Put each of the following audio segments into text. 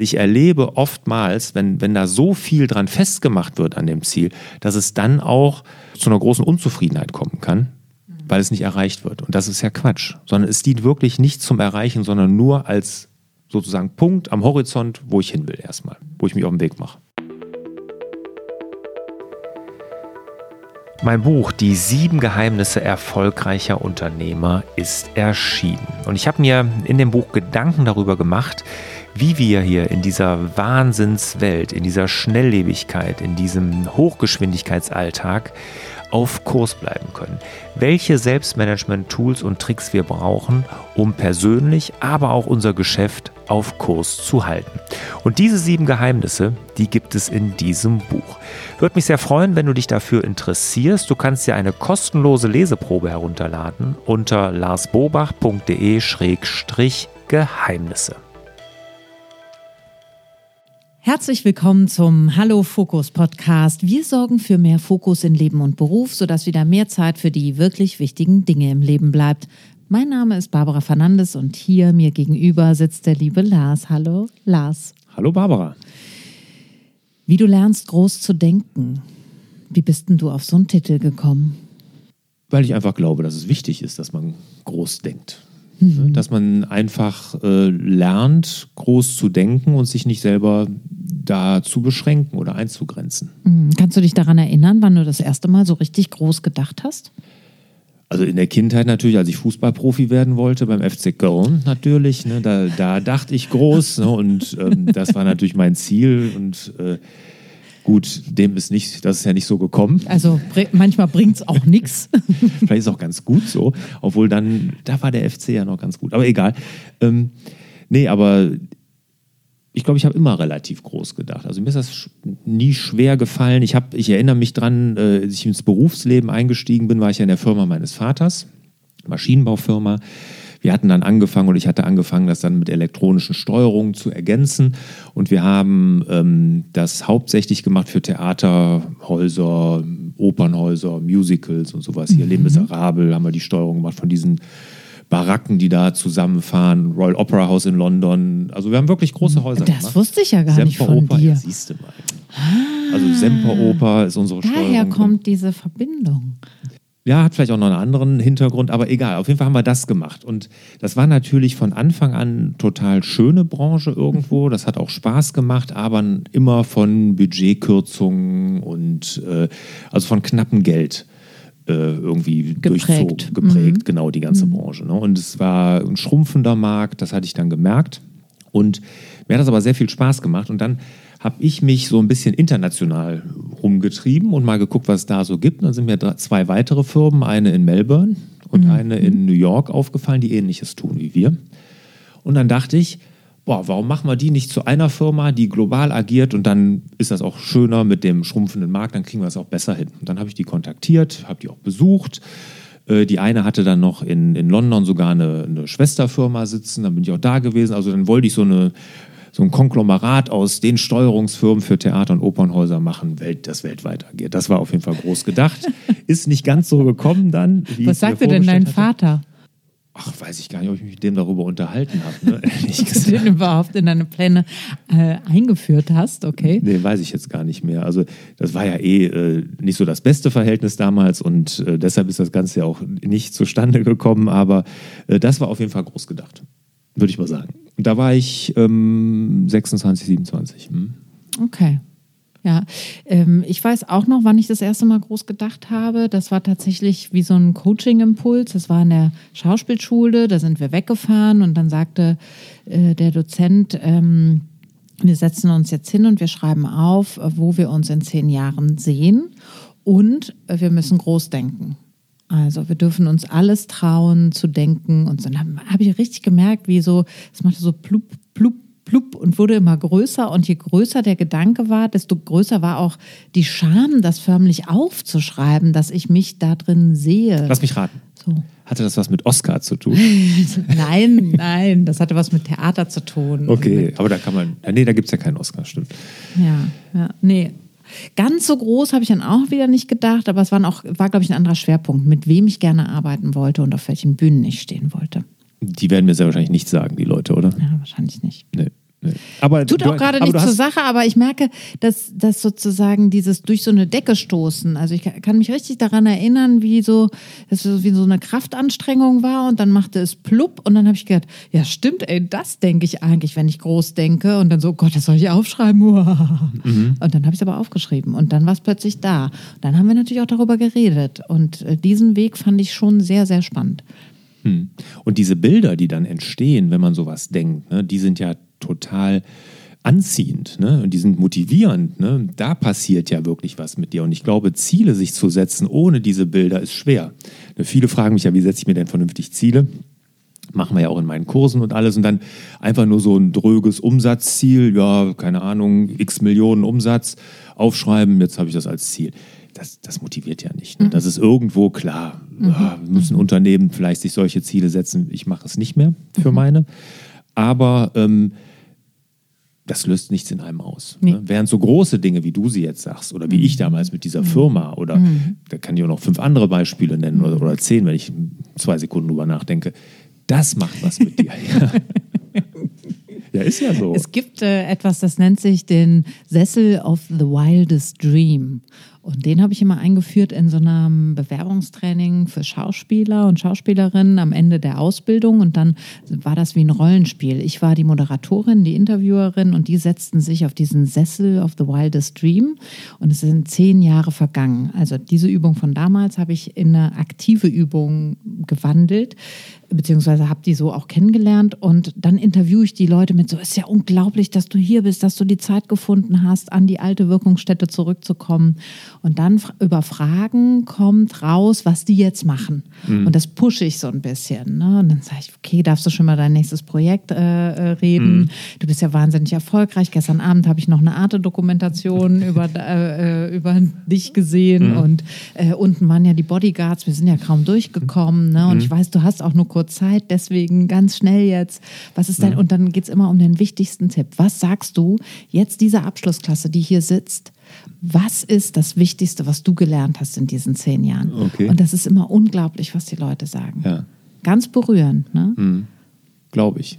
Ich erlebe oftmals, wenn, wenn da so viel dran festgemacht wird an dem Ziel, dass es dann auch zu einer großen Unzufriedenheit kommen kann, weil es nicht erreicht wird. Und das ist ja Quatsch, sondern es dient wirklich nicht zum Erreichen, sondern nur als sozusagen Punkt am Horizont, wo ich hin will erstmal, wo ich mich auf den Weg mache. Mein Buch Die sieben Geheimnisse erfolgreicher Unternehmer ist erschienen. Und ich habe mir in dem Buch Gedanken darüber gemacht, wie wir hier in dieser Wahnsinnswelt, in dieser Schnelllebigkeit, in diesem Hochgeschwindigkeitsalltag auf Kurs bleiben können. Welche Selbstmanagement-Tools und Tricks wir brauchen, um persönlich, aber auch unser Geschäft auf Kurs zu halten. Und diese sieben Geheimnisse, die gibt es in diesem Buch. Würde mich sehr freuen, wenn du dich dafür interessierst. Du kannst dir eine kostenlose Leseprobe herunterladen unter larsbobach.de-geheimnisse. Herzlich willkommen zum Hallo Fokus Podcast. Wir sorgen für mehr Fokus in Leben und Beruf, sodass wieder mehr Zeit für die wirklich wichtigen Dinge im Leben bleibt. Mein Name ist Barbara Fernandes und hier mir gegenüber sitzt der liebe Lars. Hallo Lars. Hallo Barbara. Wie du lernst groß zu denken. Wie bist denn du auf so einen Titel gekommen? Weil ich einfach glaube, dass es wichtig ist, dass man groß denkt. Mhm. Dass man einfach äh, lernt, groß zu denken und sich nicht selber da zu beschränken oder einzugrenzen. Mhm. Kannst du dich daran erinnern, wann du das erste Mal so richtig groß gedacht hast? Also in der Kindheit natürlich, als ich Fußballprofi werden wollte, beim FC Köln natürlich, ne, da, da dachte ich groß ne, und ähm, das war natürlich mein Ziel und äh, Gut, dem ist nicht, das ist ja nicht so gekommen. Also manchmal bringt es auch nichts. Vielleicht ist es auch ganz gut so, obwohl dann, da war der FC ja noch ganz gut. Aber egal. Ähm, nee, aber ich glaube, ich habe immer relativ groß gedacht. Also mir ist das nie schwer gefallen. Ich, hab, ich erinnere mich dran, äh, als ich ins Berufsleben eingestiegen bin, war ich ja in der Firma meines Vaters, Maschinenbaufirma wir hatten dann angefangen und ich hatte angefangen, das dann mit elektronischen Steuerungen zu ergänzen. Und wir haben ähm, das hauptsächlich gemacht für Theaterhäuser, Opernhäuser, Musicals und sowas. Hier, mhm. Les Miserables haben wir die Steuerung gemacht von diesen Baracken, die da zusammenfahren, Royal Opera House in London. Also wir haben wirklich große Häuser das gemacht. wusste ich ja gar Semper nicht von Oper, dir. Ja, siehst du mal. Ah, also Semperoper ist unsere Steuerung. Daher kommt diese Verbindung. Ja, hat vielleicht auch noch einen anderen Hintergrund, aber egal. Auf jeden Fall haben wir das gemacht. Und das war natürlich von Anfang an total schöne Branche irgendwo. Das hat auch Spaß gemacht, aber immer von Budgetkürzungen und äh, also von knappem Geld äh, irgendwie geprägt. durchzogen, geprägt, mhm. genau die ganze mhm. Branche. Ne? Und es war ein schrumpfender Markt, das hatte ich dann gemerkt. Und mir hat das aber sehr viel Spaß gemacht. Und dann habe ich mich so ein bisschen international rumgetrieben und mal geguckt, was es da so gibt. Und dann sind mir zwei weitere Firmen, eine in Melbourne und mhm. eine in New York aufgefallen, die ähnliches tun wie wir. Und dann dachte ich, boah, warum machen wir die nicht zu einer Firma, die global agiert und dann ist das auch schöner mit dem schrumpfenden Markt, dann kriegen wir es auch besser hin. Und dann habe ich die kontaktiert, habe die auch besucht. Äh, die eine hatte dann noch in, in London sogar eine, eine Schwesterfirma sitzen, dann bin ich auch da gewesen. Also dann wollte ich so eine so ein Konglomerat aus den Steuerungsfirmen für Theater- und Opernhäuser machen, Welt, das weltweit agiert. Das war auf jeden Fall groß gedacht. Ist nicht ganz so gekommen dann. Was sagte denn dein hatte. Vater? Ach, weiß ich gar nicht, ob ich mich mit dem darüber unterhalten habe. Ne? Dass du den überhaupt in deine Pläne äh, eingeführt hast, okay? Nee, weiß ich jetzt gar nicht mehr. Also das war ja eh äh, nicht so das beste Verhältnis damals und äh, deshalb ist das Ganze ja auch nicht zustande gekommen, aber äh, das war auf jeden Fall groß gedacht, würde ich mal sagen. Da war ich ähm, 26, 27. Hm. Okay. Ja, ähm, ich weiß auch noch, wann ich das erste Mal groß gedacht habe. Das war tatsächlich wie so ein Coaching-Impuls. Das war in der Schauspielschule, da sind wir weggefahren und dann sagte äh, der Dozent, ähm, wir setzen uns jetzt hin und wir schreiben auf, wo wir uns in zehn Jahren sehen und äh, wir müssen groß denken. Also wir dürfen uns alles trauen zu denken. Und dann habe hab ich richtig gemerkt, wie so, es machte so plupp, plupp, plupp und wurde immer größer. Und je größer der Gedanke war, desto größer war auch die Scham, das förmlich aufzuschreiben, dass ich mich da drin sehe. Lass mich raten. So. Hatte das was mit Oscar zu tun? nein, nein, das hatte was mit Theater zu tun. Okay, aber da kann man, nee, da gibt es ja keinen Oscar, stimmt. Ja, ja, nee, Ganz so groß habe ich dann auch wieder nicht gedacht, aber es war, auch, war, glaube ich, ein anderer Schwerpunkt, mit wem ich gerne arbeiten wollte und auf welchen Bühnen ich stehen wollte. Die werden mir sehr wahrscheinlich nicht sagen, die Leute, oder? Ja, wahrscheinlich nicht. Nee. Aber Tut auch gerade nichts zur Sache, aber ich merke, dass, dass sozusagen dieses durch so eine Decke stoßen. Also ich kann mich richtig daran erinnern, wie so, dass so wie so eine Kraftanstrengung war und dann machte es plupp und dann habe ich gedacht, ja stimmt, ey, das denke ich eigentlich, wenn ich groß denke und dann so, Gott, das soll ich aufschreiben. Mhm. Und dann habe ich es aber aufgeschrieben und dann war es plötzlich da. Und dann haben wir natürlich auch darüber geredet und äh, diesen Weg fand ich schon sehr, sehr spannend. Hm. Und diese Bilder, die dann entstehen, wenn man sowas denkt, ne, die sind ja total anziehend ne? und die sind motivierend. Ne? Da passiert ja wirklich was mit dir. Und ich glaube, Ziele sich zu setzen ohne diese Bilder ist schwer. Ne, viele fragen mich ja, wie setze ich mir denn vernünftig Ziele? Machen wir ja auch in meinen Kursen und alles. Und dann einfach nur so ein dröges Umsatzziel, ja, keine Ahnung, x Millionen Umsatz aufschreiben, jetzt habe ich das als Ziel. Das, das motiviert ja nicht. Ne? Das ist irgendwo klar. Ja, müssen Unternehmen vielleicht sich solche Ziele setzen. Ich mache es nicht mehr für meine. Aber ähm, das löst nichts in einem aus. Nee. Ne? Während so große Dinge, wie du sie jetzt sagst, oder wie ich damals mit dieser Firma, oder da kann ich auch noch fünf andere Beispiele nennen oder, oder zehn, wenn ich zwei Sekunden drüber nachdenke, das macht was mit dir. ja. ja, ist ja so. Es gibt äh, etwas, das nennt sich den Sessel of the Wildest Dream. Und den habe ich immer eingeführt in so einem Bewerbungstraining für Schauspieler und Schauspielerinnen am Ende der Ausbildung. Und dann war das wie ein Rollenspiel. Ich war die Moderatorin, die Interviewerin und die setzten sich auf diesen Sessel of the Wildest Dream. Und es sind zehn Jahre vergangen. Also diese Übung von damals habe ich in eine aktive Übung gewandelt beziehungsweise habe die so auch kennengelernt und dann interviewe ich die Leute mit so, ist ja unglaublich, dass du hier bist, dass du die Zeit gefunden hast, an die alte Wirkungsstätte zurückzukommen. Und dann über Fragen kommt raus, was die jetzt machen. Und das pushe ich so ein bisschen. Ne? Und dann sage ich, okay, darfst du schon mal dein nächstes Projekt äh, äh, reden? Du bist ja wahnsinnig erfolgreich. Gestern Abend habe ich noch eine Arte-Dokumentation über, äh, äh, über dich gesehen und äh, unten waren ja die Bodyguards, wir sind ja kaum durchgekommen. Ne? Und ich weiß, du hast auch nur kurz Zeit, deswegen ganz schnell jetzt. Was ist denn? Und dann geht es immer um den wichtigsten Tipp. Was sagst du jetzt dieser Abschlussklasse, die hier sitzt? Was ist das Wichtigste, was du gelernt hast in diesen zehn Jahren? Okay. Und das ist immer unglaublich, was die Leute sagen. Ja, Ganz berührend. Ne? glaube ich.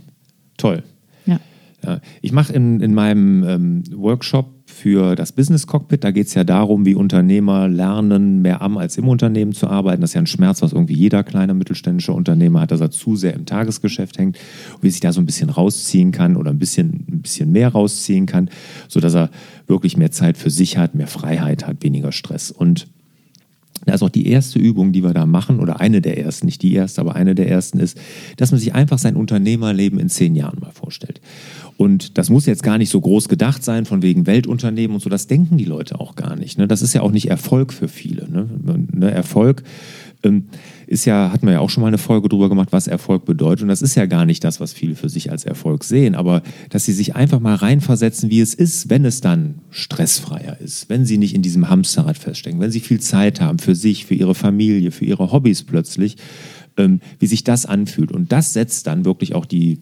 Toll. Ja. Ja, ich mache in, in meinem ähm, Workshop für das Business Cockpit, da geht es ja darum, wie Unternehmer lernen, mehr am als im Unternehmen zu arbeiten. Das ist ja ein Schmerz, was irgendwie jeder kleine mittelständische Unternehmer hat, dass er zu sehr im Tagesgeschäft hängt und wie sich da so ein bisschen rausziehen kann oder ein bisschen, ein bisschen mehr rausziehen kann, sodass er wirklich mehr Zeit für sich hat, mehr Freiheit hat, weniger Stress. Und da ist auch die erste Übung, die wir da machen, oder eine der ersten, nicht die erste, aber eine der ersten ist, dass man sich einfach sein Unternehmerleben in zehn Jahren mal vorstellt. Und das muss jetzt gar nicht so groß gedacht sein, von wegen Weltunternehmen und so, das denken die Leute auch gar nicht. Ne? Das ist ja auch nicht Erfolg für viele. Ne? Ne? Erfolg ähm, ist ja, hatten wir ja auch schon mal eine Folge drüber gemacht, was Erfolg bedeutet. Und das ist ja gar nicht das, was viele für sich als Erfolg sehen, aber dass sie sich einfach mal reinversetzen, wie es ist, wenn es dann stressfreier ist, wenn sie nicht in diesem Hamsterrad feststecken, wenn sie viel Zeit haben für sich, für ihre Familie, für ihre Hobbys plötzlich, ähm, wie sich das anfühlt. Und das setzt dann wirklich auch die,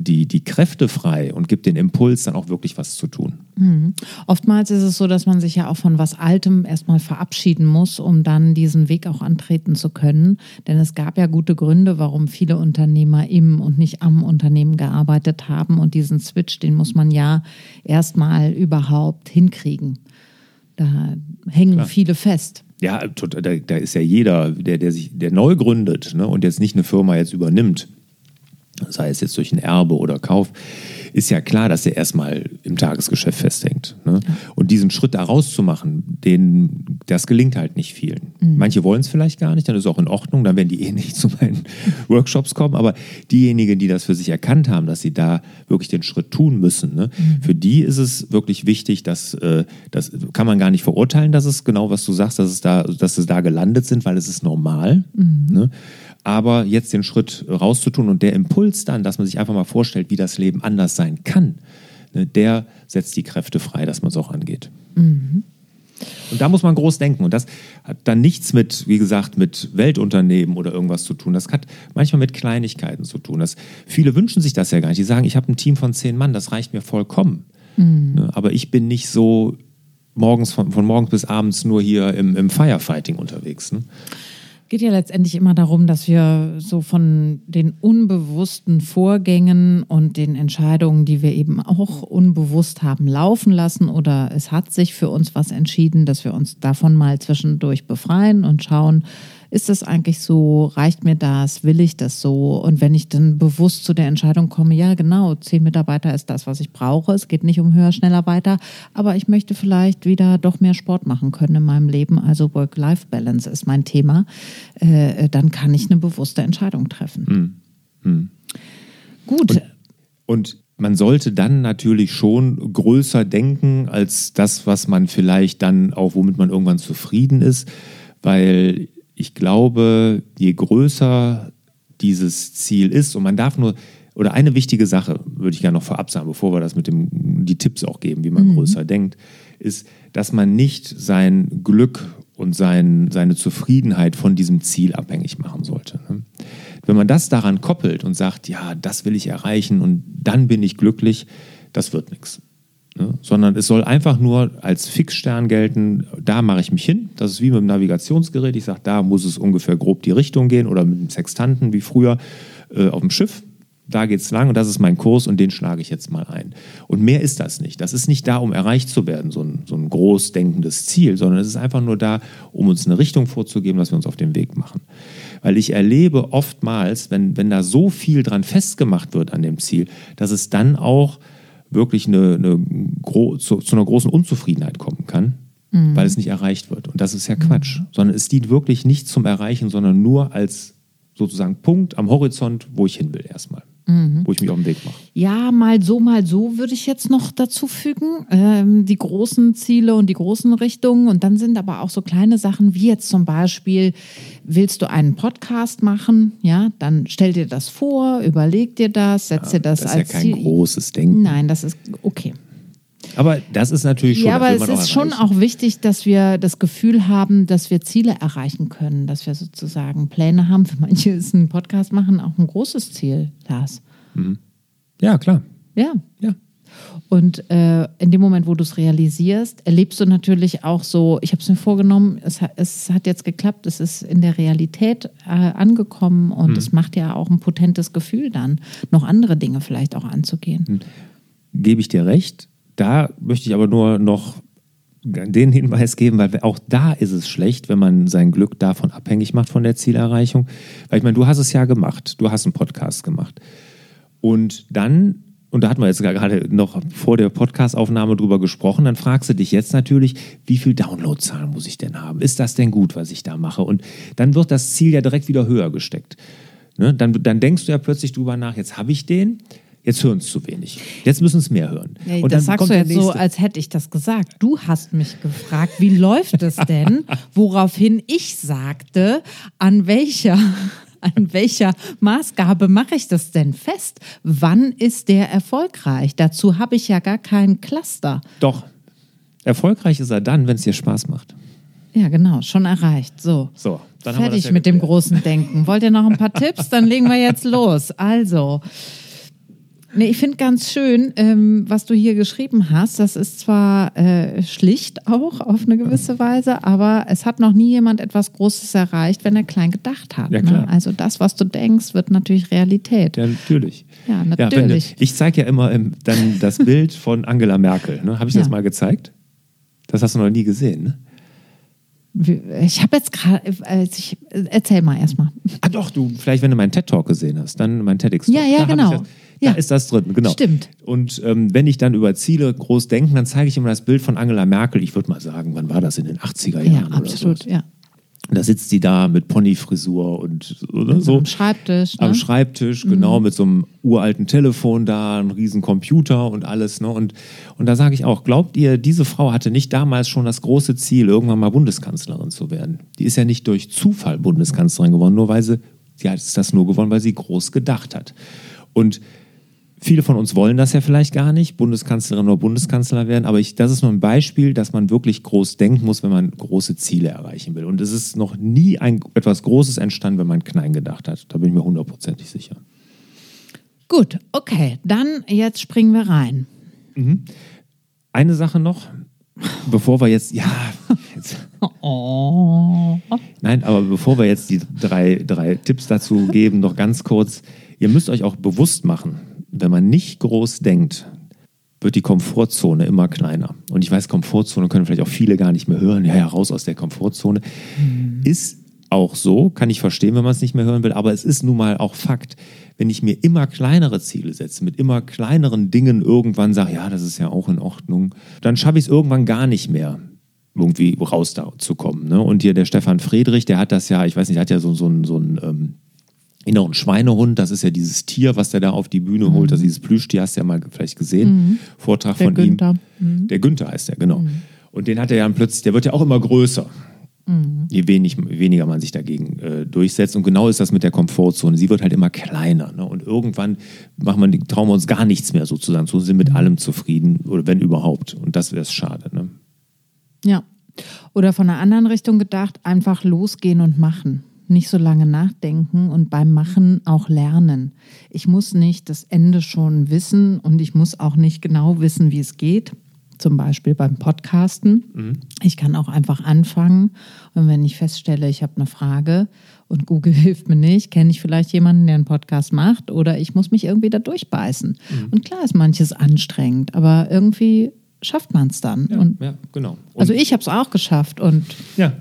die, die Kräfte frei und gibt den Impuls, dann auch wirklich was zu tun. Oftmals ist es so, dass man sich ja auch von was Altem erstmal verabschieden muss, um dann diesen Weg auch antreten zu können. Denn es gab ja gute Gründe, warum viele Unternehmer im und nicht am Unternehmen gearbeitet haben. Und diesen Switch, den muss man ja erstmal überhaupt hinkriegen. Da hängen viele fest. Ja, da, da ist ja jeder, der, der sich, der neu gründet ne, und jetzt nicht eine Firma jetzt übernimmt, sei es jetzt durch ein Erbe oder Kauf, ist ja klar, dass er erstmal im Tagesgeschäft festhängt. Ne? Und diesen Schritt da rauszumachen, den, das gelingt halt nicht vielen. Manche wollen es vielleicht gar nicht, dann ist es auch in Ordnung, dann werden die eh nicht zu meinen Workshops kommen. Aber diejenigen, die das für sich erkannt haben, dass sie da wirklich den Schritt tun müssen, ne? für die ist es wirklich wichtig, dass äh, das kann man gar nicht verurteilen, dass es genau, was du sagst, dass es da, dass es da gelandet sind, weil es ist normal. Ne? Aber jetzt den Schritt rauszutun und der Impuls dann, dass man sich einfach mal vorstellt, wie das Leben anders sein kann, ne, der setzt die Kräfte frei, dass man es auch angeht. Und da muss man groß denken. Und das hat dann nichts mit, wie gesagt, mit Weltunternehmen oder irgendwas zu tun. Das hat manchmal mit Kleinigkeiten zu tun. Das, viele wünschen sich das ja gar nicht. Die sagen, ich habe ein Team von zehn Mann, das reicht mir vollkommen. Ne, Aber ich bin nicht so morgens von, von morgens bis abends nur hier im, im Firefighting unterwegs. Ne? Geht ja letztendlich immer darum, dass wir so von den unbewussten Vorgängen und den Entscheidungen, die wir eben auch unbewusst haben laufen lassen oder es hat sich für uns was entschieden, dass wir uns davon mal zwischendurch befreien und schauen, ist das eigentlich so? Reicht mir das? Will ich das so? Und wenn ich dann bewusst zu der Entscheidung komme, ja, genau, zehn Mitarbeiter ist das, was ich brauche. Es geht nicht um höher, schneller, weiter. Aber ich möchte vielleicht wieder doch mehr Sport machen können in meinem Leben. Also Work-Life-Balance ist mein Thema. Äh, dann kann ich eine bewusste Entscheidung treffen. Hm. Hm. Gut. Und, und man sollte dann natürlich schon größer denken als das, was man vielleicht dann auch, womit man irgendwann zufrieden ist, weil ich glaube, je größer dieses Ziel ist, und man darf nur, oder eine wichtige Sache würde ich gerne noch vorab sagen, bevor wir das mit dem, die Tipps auch geben, wie man mhm. größer denkt, ist, dass man nicht sein Glück und sein, seine Zufriedenheit von diesem Ziel abhängig machen sollte. Ne? Wenn man das daran koppelt und sagt, ja, das will ich erreichen und dann bin ich glücklich, das wird nichts. Ne? Sondern es soll einfach nur als Fixstern gelten, da mache ich mich hin. Das ist wie mit dem Navigationsgerät. Ich sage, da muss es ungefähr grob die Richtung gehen oder mit dem Sextanten wie früher äh, auf dem Schiff. Da geht es lang und das ist mein Kurs und den schlage ich jetzt mal ein. Und mehr ist das nicht. Das ist nicht da, um erreicht zu werden, so ein, so ein groß denkendes Ziel, sondern es ist einfach nur da, um uns eine Richtung vorzugeben, dass wir uns auf den Weg machen. Weil ich erlebe oftmals, wenn, wenn da so viel dran festgemacht wird an dem Ziel, dass es dann auch wirklich eine, eine zu, zu, einer großen Unzufriedenheit kommen kann, mhm. weil es nicht erreicht wird. Und das ist ja Quatsch, mhm. sondern es dient wirklich nicht zum Erreichen, sondern nur als sozusagen Punkt am Horizont, wo ich hin will erstmal mhm. wo ich mich auf den Weg mache. Ja, mal so, mal so würde ich jetzt noch dazu fügen. Ähm, die großen Ziele und die großen Richtungen. Und dann sind aber auch so kleine Sachen wie jetzt zum Beispiel, willst du einen Podcast machen? Ja, dann stell dir das vor, überleg dir das, setz ja, dir das, das als ist ja kein Ziel. großes Denken. Nein, das ist okay. Aber das ist natürlich schon. Ja, aber es ist schon auch wichtig, dass wir das Gefühl haben, dass wir Ziele erreichen können, dass wir sozusagen Pläne haben. Für manche ist ein Podcast machen auch ein großes Ziel, Lars. Mhm. Ja, klar. Ja. Ja. Und äh, in dem Moment, wo du es realisierst, erlebst du natürlich auch so, ich habe es mir vorgenommen, es, es, hat jetzt geklappt, es ist in der Realität äh, angekommen und mhm. es macht ja auch ein potentes Gefühl dann, noch andere Dinge vielleicht auch anzugehen. Mhm. Gebe ich dir recht. Da möchte ich aber nur noch den Hinweis geben, weil auch da ist es schlecht, wenn man sein Glück davon abhängig macht von der Zielerreichung. Weil ich meine, du hast es ja gemacht, du hast einen Podcast gemacht. Und dann, und da hatten wir jetzt gerade noch vor der Podcastaufnahme drüber gesprochen, dann fragst du dich jetzt natürlich, wie viel Downloadzahlen muss ich denn haben? Ist das denn gut, was ich da mache? Und dann wird das Ziel ja direkt wieder höher gesteckt. Ne? Dann, dann denkst du ja plötzlich drüber nach, jetzt habe ich den Jetzt hören es zu wenig. Jetzt müssen es mehr hören. Ja, und das sagst du jetzt so, als hätte ich das gesagt. Du hast mich gefragt, wie läuft es denn? Woraufhin ich sagte, an welcher, an welcher Maßgabe mache ich das denn fest? Wann ist der erfolgreich? Dazu habe ich ja gar keinen Cluster. Doch. Erfolgreich ist er dann, wenn es dir Spaß macht. Ja, genau, schon erreicht. So. So, dann Fertig ja mit dem großen Denken. Wollt ihr noch ein paar Tipps? Dann legen wir jetzt los. Also, Nee, ich finde ganz schön, ähm, was du hier geschrieben hast. Das ist zwar äh, schlicht auch auf eine gewisse Weise, aber es hat noch nie jemand etwas Großes erreicht, wenn er klein gedacht hat. Ja, ne? Also das, was du denkst, wird natürlich Realität. Ja, natürlich. Ja, natürlich. Ja, ich zeige ja immer ähm, dann das Bild von Angela Merkel. Ne? Habe ich ja. das mal gezeigt? Das hast du noch nie gesehen, ne? Ich habe jetzt gerade, äh, erzähl mal erstmal. Ah doch, du, vielleicht wenn du meinen TED-Talk gesehen hast, dann mein TEDx-Talk. Ja, ja, genau. Da ist das drin, genau. Stimmt. Und ähm, wenn ich dann über Ziele groß denke, dann zeige ich immer das Bild von Angela Merkel. Ich würde mal sagen, wann war das in den 80er Jahren? Ja, absolut, so. ja. Da sitzt sie da mit Ponyfrisur und oder so. Am Schreibtisch. Ne? Am Schreibtisch, genau, mhm. mit so einem uralten Telefon da, einem riesen Computer und alles. Ne? Und, und da sage ich auch, glaubt ihr, diese Frau hatte nicht damals schon das große Ziel, irgendwann mal Bundeskanzlerin zu werden? Die ist ja nicht durch Zufall Bundeskanzlerin geworden, nur weil sie, sie hat das nur gewonnen, weil sie groß gedacht hat. Und Viele von uns wollen das ja vielleicht gar nicht, Bundeskanzlerin oder Bundeskanzler werden, aber ich, das ist nur ein Beispiel, dass man wirklich groß denken muss, wenn man große Ziele erreichen will. Und es ist noch nie ein, etwas Großes entstanden, wenn man klein gedacht hat. Da bin ich mir hundertprozentig sicher. Gut, okay, dann jetzt springen wir rein. Mhm. Eine Sache noch, bevor wir jetzt, ja, Oh. Nein, aber bevor wir jetzt die drei, drei Tipps dazu geben, noch ganz kurz. Ihr müsst euch auch bewusst machen, wenn man nicht groß denkt, wird die Komfortzone immer kleiner. Und ich weiß, Komfortzone können vielleicht auch viele gar nicht mehr hören. Ja, ja, raus aus der Komfortzone. Ist auch so, kann ich verstehen, wenn man es nicht mehr hören will, aber es ist nun mal auch Fakt. Wenn ich mir immer kleinere Ziele setze, mit immer kleineren Dingen irgendwann sage, ja, das ist ja auch in Ordnung, dann schaffe ich es irgendwann gar nicht mehr, irgendwie raus da zu kommen. Ne? Und hier der Stefan Friedrich, der hat das ja, ich weiß nicht, der hat ja so, so einen, so einen ähm, inneren Schweinehund, das ist ja dieses Tier, was der da auf die Bühne holt, das ist dieses Plüschtier, hast du ja mal vielleicht gesehen, Vortrag Der von Günther. ihm. Der Günther heißt der, genau. Und den hat er ja plötzlich, der wird ja auch immer größer. Je wenig, weniger man sich dagegen äh, durchsetzt. Und genau ist das mit der Komfortzone. Sie wird halt immer kleiner. Ne? Und irgendwann machen wir, trauen wir uns gar nichts mehr sozusagen zu, sind mit allem zufrieden, oder wenn überhaupt. Und das wäre es schade. Ne? Ja. Oder von einer anderen Richtung gedacht, einfach losgehen und machen. Nicht so lange nachdenken und beim Machen auch lernen. Ich muss nicht das Ende schon wissen und ich muss auch nicht genau wissen, wie es geht. Zum Beispiel beim Podcasten. Ich kann auch einfach anfangen und wenn ich feststelle, ich habe eine Frage und Google hilft mir nicht, kenne ich vielleicht jemanden, der einen Podcast macht oder ich muss mich irgendwie da durchbeißen. Und klar ist manches anstrengend, aber irgendwie schafft man es dann. und ja, genau. Und, also ich habe es auch geschafft und ja.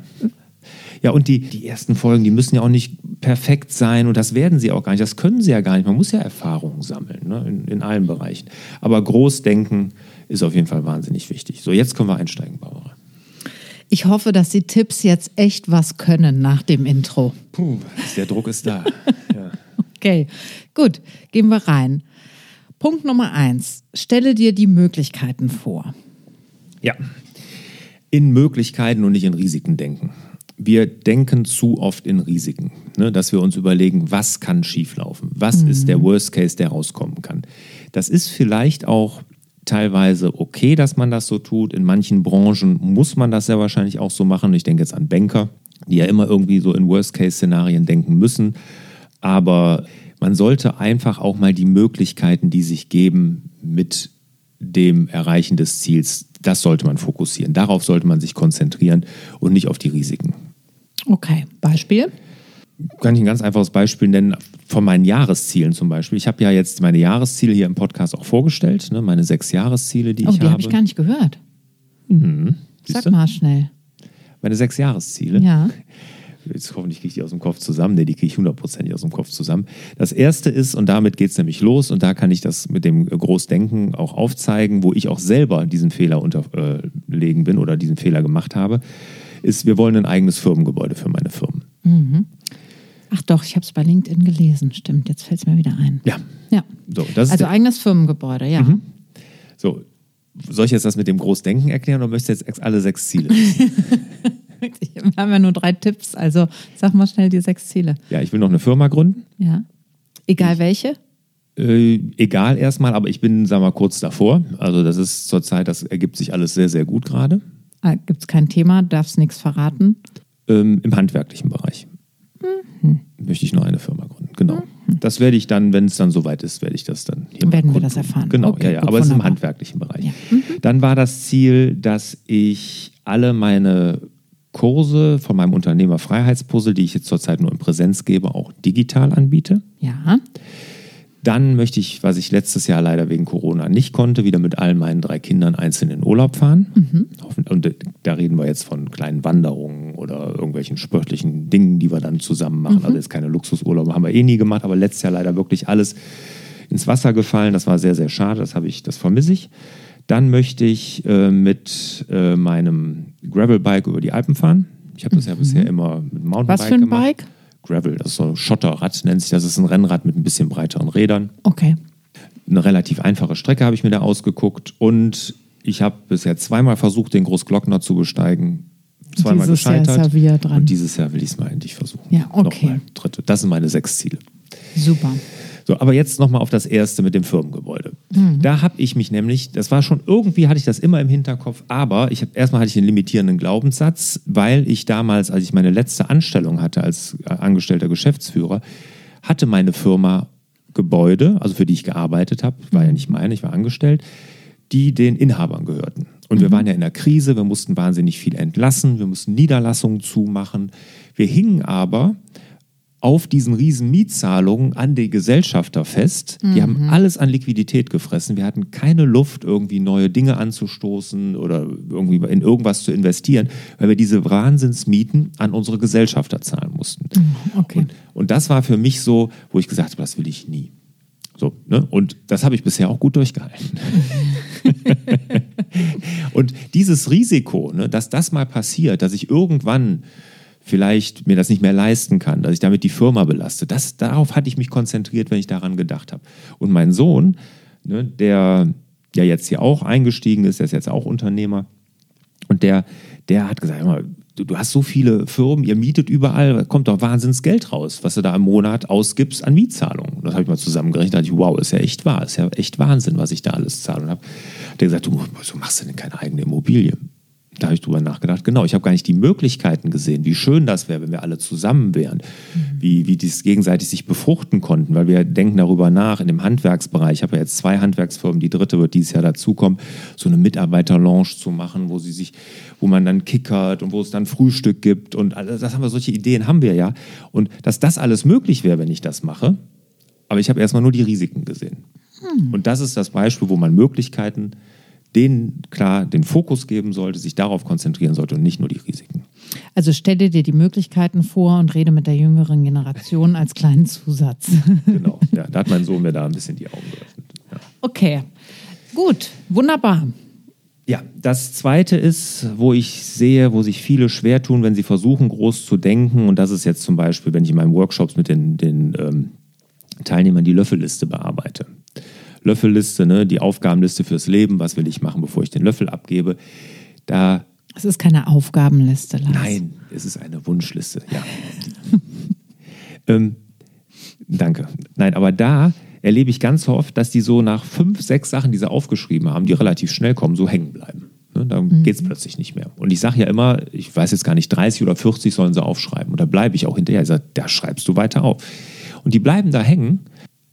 Ja, und die, die ersten Folgen, die müssen ja auch nicht perfekt sein und das werden sie auch gar nicht. Das können sie ja gar nicht. Man muss ja Erfahrungen sammeln ne? in, in allen Bereichen. Aber Großdenken ist auf jeden Fall wahnsinnig wichtig. So, jetzt können wir einsteigen, Barbara. ich hoffe, dass die Tipps jetzt echt was können nach dem Intro. Puh, der Druck ist da. ja. Okay, gut, gehen wir rein. Punkt Nummer eins. Stelle dir die Möglichkeiten vor. Ja. In Möglichkeiten und nicht in Risiken denken. Wir denken zu oft in Risiken, ne? dass wir uns überlegen, was kann schieflaufen, was ist der Worst Case, der rauskommen kann. Das ist vielleicht auch teilweise okay, dass man das so tut. In manchen Branchen muss man das ja wahrscheinlich auch so machen. Ich denke jetzt an Banker, die ja immer irgendwie so in Worst Case Szenarien denken müssen. Aber man sollte einfach auch mal die Möglichkeiten, die sich geben, mit dem Erreichen des Ziels, das sollte man fokussieren. Darauf sollte man sich konzentrieren und nicht auf die Risiken. Okay, Beispiel? Kann ich ein ganz einfaches Beispiel nennen von meinen Jahreszielen zum Beispiel. Ich habe ja jetzt meine Jahresziele hier im Podcast auch vorgestellt, ne? meine sechs Jahresziele, die Oh, ich die habe. habe ich gar nicht gehört. Mhm. Sag du? mal schnell. Meine sechs Jahresziele. Ja. Jetzt hoffentlich kriege ich die aus dem Kopf zusammen. Nee, die kriege ich hundertprozentig aus dem Kopf zusammen. Das erste ist, und damit geht es nämlich los, und da kann ich das mit dem Großdenken auch aufzeigen, wo ich auch selber diesen Fehler unterlegen bin oder diesen Fehler gemacht habe, ist, wir wollen ein eigenes Firmengebäude für meine Firmen. Ach doch, ich habe es bei LinkedIn gelesen. Stimmt, jetzt fällt es mir wieder ein. Ja, Ja. so, Also eigenes Firmengebäude, ja. so. Soll ich jetzt das mit dem Großdenken erklären oder möchtest du jetzt alle sechs Ziele? Wir haben ja nur drei Tipps, also sag mal schnell die sechs Ziele. ja, ich will noch eine Firma gründen. Ja. Egal welche? Äh, egal erstmal, aber ich bin, sagen wir mal, kurz davor. Also das ist zurzeit, das ergibt sich alles sehr, sehr gut gerade. Ah, Gibt es kein Thema, darfst nichts verraten. Ähm, Im handwerklichen Bereich möchte ich noch eine Firma gründen. Genau. Das werde ich dann, wenn es dann soweit ist, werde ich das dann hier Dann werden wir das erfahren. Genau, Okay, ja, ja. gut, Aber es ist im handwerklichen Bereich. Ja. Dann war das Ziel, dass ich alle meine Kurse von meinem Unternehmerfreiheitspuzzle, die ich jetzt zurzeit nur in Präsenz gebe, auch digital anbiete. Ja. Dann möchte ich, was ich letztes Jahr leider wegen Corona nicht konnte, wieder mit all meinen drei Kindern einzeln in Urlaub fahren. Hoffen- Und da reden wir jetzt von kleinen Wanderungen oder irgendwelchen sportlichen Dingen, die wir dann zusammen machen. Also jetzt keine Luxusurlaube, haben wir eh nie gemacht, aber letztes Jahr leider wirklich alles ins Wasser gefallen. Das war sehr, sehr schade. Das habe ich, das vermisse ich. Dann möchte ich äh, mit äh, meinem Gravelbike über die Alpen fahren. Ich habe das ja bisher immer mit Mountainbike Was für ein gemacht. Bike? Gravel, das ist so ein Schotterrad, nennt sich das. Das ist ein Rennrad mit ein bisschen breiteren Rädern. Okay. Eine relativ einfache Strecke habe ich mir da ausgeguckt und ich habe bisher zweimal versucht, den Großglockner zu besteigen. Zweimal Dieses Jahr gescheitert. ist er dran. Und dieses Jahr will ich es mal endlich versuchen. Ja, okay. Nochmal, dritte. Das sind meine sechs Ziele. Super. So, aber jetzt nochmal auf das erste mit dem Firmengebäude. Da habe ich mich nämlich, das war schon, irgendwie hatte ich das immer im Hinterkopf, aber ich hab, erstmal hatte ich den limitierenden Glaubenssatz, weil ich damals, als ich meine letzte Anstellung hatte als äh, angestellter Geschäftsführer, hatte meine Firma Gebäude, also für die ich gearbeitet habe, war ja nicht meine, ich war angestellt, die den Inhabern gehörten. Und wir waren ja in der Krise, wir mussten wahnsinnig viel entlassen, wir mussten Niederlassungen zumachen. Wir hingen aber auf diesen riesen Mietzahlungen an die Gesellschafter fest. Die haben alles an Liquidität gefressen. Wir hatten keine Luft, irgendwie neue Dinge anzustoßen oder irgendwie in irgendwas zu investieren, weil wir diese Wahnsinnsmieten an unsere Gesellschafter zahlen mussten. Okay. Und, und das war für mich so, wo ich gesagt habe, das will ich nie. So, ne? Und das habe ich bisher auch gut durchgehalten. und dieses Risiko, ne, dass das mal passiert, dass ich irgendwann vielleicht mir das nicht mehr leisten kann, dass ich damit die Firma belaste, das, darauf hatte ich mich konzentriert, wenn ich daran gedacht habe. Und mein Sohn, ne, der ja jetzt hier auch eingestiegen ist, der ist jetzt auch Unternehmer, und der, der hat gesagt, mal, du, hast so viele Firmen, ihr mietet überall, kommt doch wahnsinns Geld raus, was du da im Monat ausgibst an Mietzahlungen. Das habe ich mal zusammengerechnet, da dachte ich, wow, ist ja echt wahr, ist ja echt Wahnsinn, was ich da alles zahle. Und habe der gesagt, du, wieso machst du denn keine eigene Immobilie? Da habe ich drüber nachgedacht, genau, ich habe gar nicht die Möglichkeiten gesehen, wie schön das wäre, wenn wir alle zusammen wären, wie, wie dies gegenseitig sich befruchten konnten, weil wir denken darüber nach, in dem Handwerksbereich, ich habe ja jetzt zwei Handwerksfirmen, die dritte wird dieses Jahr dazukommen, so eine Mitarbeiter-Lounge zu machen, wo sie sich, wo man dann kickert und wo es dann Frühstück gibt und alles, das haben wir, solche Ideen haben wir ja. Und dass das alles möglich wäre, wenn ich das mache, aber ich habe erstmal nur die Risiken gesehen. Und das ist das Beispiel, wo man Möglichkeiten denen klar den Fokus geben sollte, sich darauf konzentrieren sollte und nicht nur die Risiken. Also stelle dir die Möglichkeiten vor und rede mit der jüngeren Generation als kleinen Zusatz. Genau, ja, da hat mein Sohn mir da ein bisschen die Augen geöffnet. Ja. Okay, gut, wunderbar. Ja, das zweite ist, wo ich sehe, wo sich viele schwer tun, wenn sie versuchen, groß zu denken. Und das ist jetzt zum Beispiel, wenn ich in meinen Workshops mit den, den ähm, Teilnehmern die Löffelliste bearbeite. Löffelliste, ne, die Aufgabenliste fürs Leben, was will ich machen, bevor ich den Löffel abgebe. Da, Es ist keine Aufgabenliste, Lars. nein, es ist eine Wunschliste, ja. ähm, danke. Nein, aber da erlebe ich ganz oft, dass die so nach fünf, sechs Sachen, die sie aufgeschrieben haben, die relativ schnell kommen, so hängen bleiben. Ne, dann geht es plötzlich nicht mehr. Und ich sage ja immer, ich weiß jetzt gar nicht, 30 oder 40 sollen sie aufschreiben. Und da bleibe ich auch hinterher. Ich sage, da schreibst du weiter auf. Und die bleiben da hängen,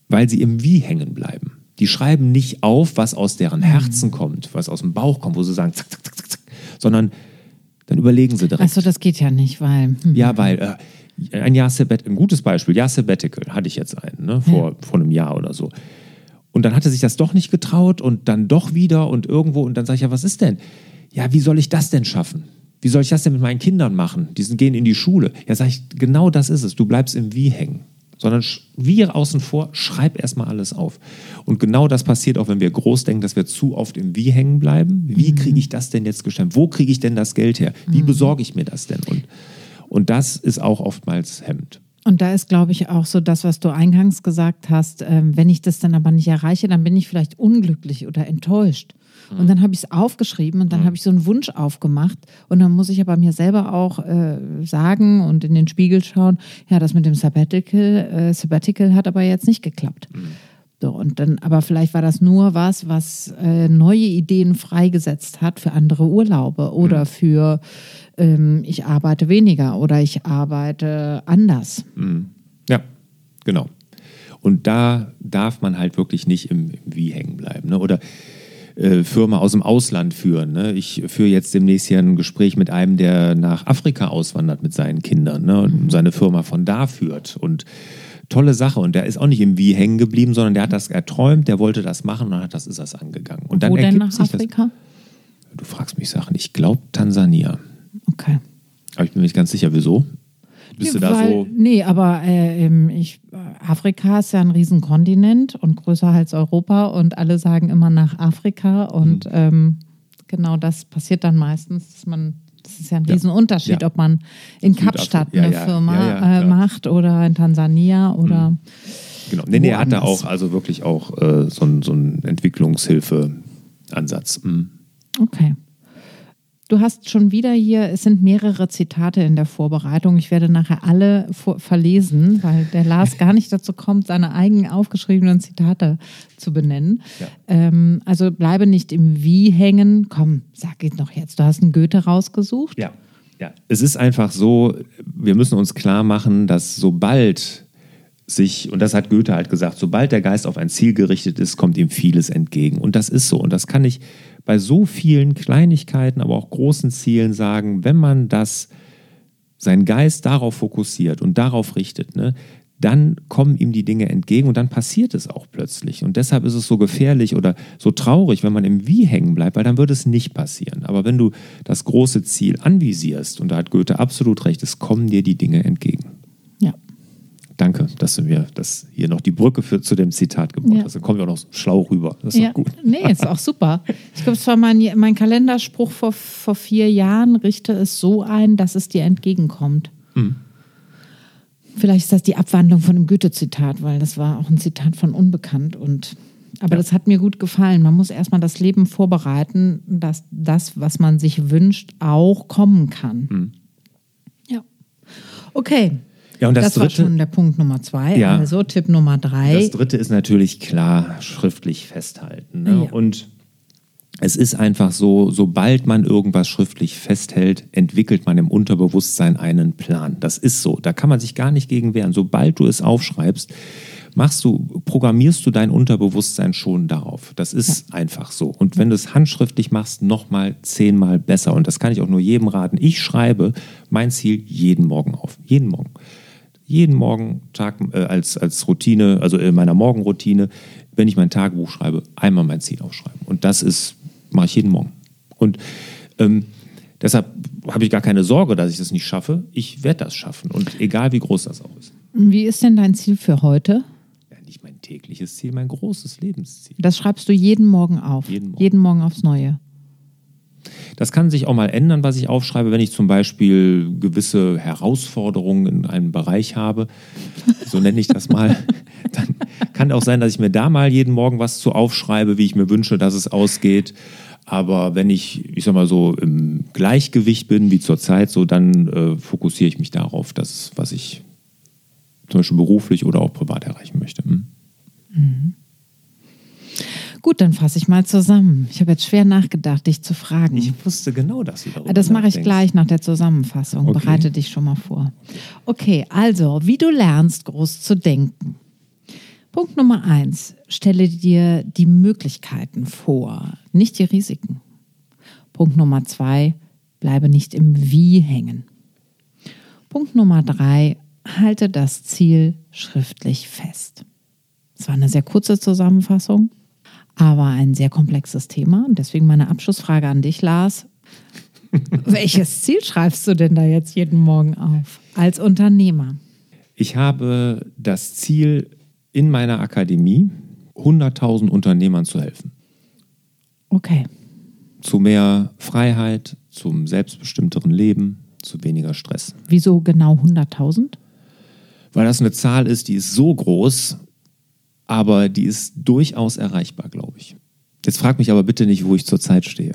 weil sie im Wie hängen bleiben. Die schreiben nicht auf, was aus deren Herzen kommt, was aus dem Bauch kommt, wo sie sagen, zack, zack, zack, zack, zack, sondern dann überlegen sie direkt. Achso, das geht ja nicht, weil. Hm. Ja, weil äh, ein Jahr Sabbat, ein gutes Beispiel, Jahr Sabbatical hatte ich jetzt einen, ne, vor, vor einem Jahr oder so. Und dann hatte sich das doch nicht getraut und dann doch wieder und irgendwo und dann sage ich, ja, was ist denn? Ja, wie soll ich das denn schaffen? Wie soll ich das denn mit meinen Kindern machen? Die sind, gehen in die Schule. Ja, sage ich, genau das ist es. Du bleibst im Wie hängen. Sondern wir außen vor, schreib erstmal alles auf. Und genau das passiert auch, wenn wir groß denken, dass wir zu oft im Wie hängen bleiben. Wie kriege ich das denn jetzt gestemmt? Wo kriege ich denn das Geld her? Wie besorge ich mir das denn? Und, und das ist auch oftmals hemmend. Und da ist, glaube ich, auch so das, was du eingangs gesagt hast. Ähm, wenn ich das dann aber nicht erreiche, dann bin ich vielleicht unglücklich oder enttäuscht. Und dann habe ich es aufgeschrieben und dann habe ich so einen Wunsch aufgemacht. Und dann muss ich aber mir selber auch äh, sagen und in den Spiegel schauen, ja, das mit dem Sabbatical, äh, Sabbatical hat aber jetzt nicht geklappt. So, und dann, aber vielleicht war das nur was, was äh, neue Ideen freigesetzt hat für andere Urlaube oder für ähm, ich arbeite weniger oder ich arbeite anders. Ja, genau. Und da darf man halt wirklich nicht im, im Wie hängen bleiben. Ne? Oder äh, Firma aus dem Ausland führen. Ne? Ich führe jetzt demnächst hier ein Gespräch mit einem, der nach Afrika auswandert mit seinen Kindern ne? und seine Firma von da führt. Und tolle Sache. Und der ist auch nicht im Wie hängen geblieben, sondern der hat das erträumt, der wollte das machen und hat das ist das angegangen. Und dann Wo denn nach sich das. Afrika? Du fragst mich Sachen. Ich glaube Tansania. Okay. Aber ich bin mir nicht ganz sicher, wieso. Bist du da Weil- so? Nee, aber äh, ich, Afrika ist ja ein Riesenkontinent und größer als Europa und alle sagen immer nach Afrika Mhm. und ähm, genau das passiert dann meistens, dass man, das ist ja ein. Riesenunterschied, Ja. ob man in. Kapstadt eine ja. Firma äh, macht oder in Tansania oder Genau. Nee, nee, er hatte woanders. auch also wirklich auch äh, so einen so einen Entwicklungshilfe-Ansatz. Mhm. Okay. Du hast schon wieder hier, es sind mehrere Zitate in der Vorbereitung. Ich werde nachher alle vor, verlesen, weil der Lars gar nicht dazu kommt, seine eigenen aufgeschriebenen Zitate zu benennen. Ja. Ähm, also bleibe nicht im Wie hängen. Komm, sag es noch jetzt. Du hast einen Goethe rausgesucht. Ja, ja. Es ist einfach so, wir müssen uns klar machen, dass sobald sich, und das hat Goethe halt gesagt, sobald der Geist auf ein Ziel gerichtet ist, kommt ihm vieles entgegen. Und das ist so. Und das kann ich bei so vielen Kleinigkeiten, aber auch großen Zielen sagen, wenn man das, seinen Geist darauf fokussiert und darauf richtet, ne, dann kommen ihm die Dinge entgegen und dann passiert es auch plötzlich. Und deshalb ist es so gefährlich oder so traurig, wenn man im Wie hängen bleibt, weil dann wird es nicht passieren. Aber wenn du das große Ziel anvisierst, und da hat Goethe absolut recht, es kommen dir die Dinge entgegen. Danke, dass du mir das hier noch die Brücke für, zu dem Zitat gebaut Ja. hast. Dann kommen wir auch noch schlau rüber. Das ist ja. gut. Nee, ist auch super. Ich glaube, es war mein, mein Kalenderspruch vor, vor vier Jahren, richte es so ein, dass es dir entgegenkommt. Mhm. Vielleicht ist das die Abwandlung von dem Goethe-Zitat, weil das war auch ein Zitat von Unbekannt. Und, aber Ja. das hat mir gut gefallen. Man muss erstmal das Leben vorbereiten, dass das, was man sich wünscht, auch kommen kann. Mhm. Ja. Okay. Ja, und das, Das, war dritte, schon der Punkt Nummer zwei. Ja. Also Tipp Nummer drei. Das dritte ist natürlich klar schriftlich festhalten. Ne? Ja. Und es ist einfach so, sobald man irgendwas schriftlich festhält, entwickelt man im Unterbewusstsein einen Plan. Das ist so. Da kann man sich gar nicht gegen wehren. Sobald du es aufschreibst, machst du, programmierst du dein Unterbewusstsein schon darauf. Das ist einfach so. Und wenn du es handschriftlich machst, nochmal zehnmal besser. Und das kann ich auch nur jedem raten. Ich schreibe mein Ziel jeden Morgen auf. Jeden Morgen jeden Morgen Tag äh, als, als Routine, also in meiner Morgenroutine, wenn ich mein Tagebuch schreibe, einmal mein Ziel aufschreiben. Und das ist, mache ich jeden Morgen. Und ähm, deshalb habe ich gar keine Sorge, dass ich das nicht schaffe. Ich werde das schaffen. Und egal wie groß das auch ist. Wie ist denn dein Ziel für heute? Ja, nicht mein tägliches Ziel, mein großes Lebensziel. Das schreibst du jeden Morgen auf. Jeden Morgen. jeden Morgen aufs Neue. Das kann sich auch mal ändern, was ich aufschreibe, wenn ich zum Beispiel gewisse Herausforderungen in einem Bereich habe. So nenne ich das mal. Dann kann auch sein, dass ich mir da mal jeden Morgen was zu aufschreibe, wie ich mir wünsche, dass es ausgeht. Aber wenn ich, ich sag mal so, im Gleichgewicht bin, wie zurzeit, so dann äh, fokussiere ich mich darauf, dass, was ich zum Beispiel beruflich oder auch privat erreichen möchte. Hm? Gut, dann fasse ich mal zusammen. Ich habe jetzt schwer nachgedacht, dich zu fragen. Ich wusste genau, dass du darüber das mache ich gleich nach der Zusammenfassung. Okay. Bereite dich schon mal vor. Okay, also, wie du lernst, groß zu denken. Punkt Nummer eins, stelle dir die Möglichkeiten vor, nicht die Risiken. Punkt Nummer zwei, bleibe nicht im Wie hängen. Punkt Nummer drei, halte das Ziel schriftlich fest. Das war eine sehr kurze Zusammenfassung, aber ein sehr komplexes Thema. Und deswegen meine Abschlussfrage an dich, Lars. Welches Ziel schreibst du denn da jetzt jeden Morgen auf als Unternehmer? Ich habe das Ziel, in meiner Akademie 100.000 Unternehmern zu helfen. Okay. Zu mehr Freiheit, zum selbstbestimmteren Leben, zu weniger Stress. Wieso genau 100.000? Weil das eine Zahl ist, die ist so groß, aber die ist durchaus erreichbar, glaube ich. Jetzt frag mich aber bitte nicht, wo ich zurzeit stehe.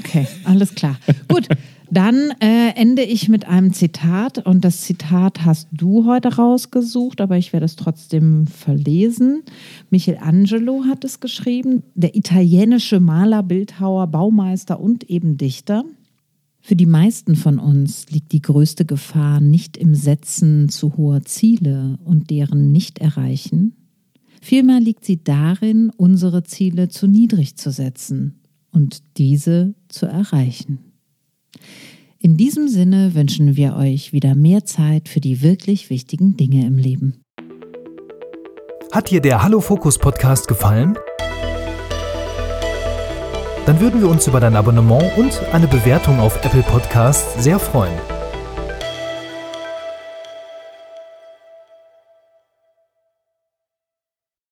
Okay, alles klar. Gut, dann äh, ende ich mit einem Zitat und das Zitat hast du heute rausgesucht, aber ich werde es trotzdem verlesen. Michelangelo hat es geschrieben, der italienische Maler, Bildhauer, Baumeister und eben Dichter. Für die meisten von uns liegt die größte Gefahr nicht im Setzen zu hoher Ziele und deren Nicht-Erreichen. Vielmehr liegt sie darin, unsere Ziele zu niedrig zu setzen und diese zu erreichen. In diesem Sinne wünschen wir euch wieder mehr Zeit für die wirklich wichtigen Dinge im Leben. Hat dir der Hallo Fokus Podcast gefallen? Dann würden wir uns über dein Abonnement und eine Bewertung auf Apple Podcasts sehr freuen.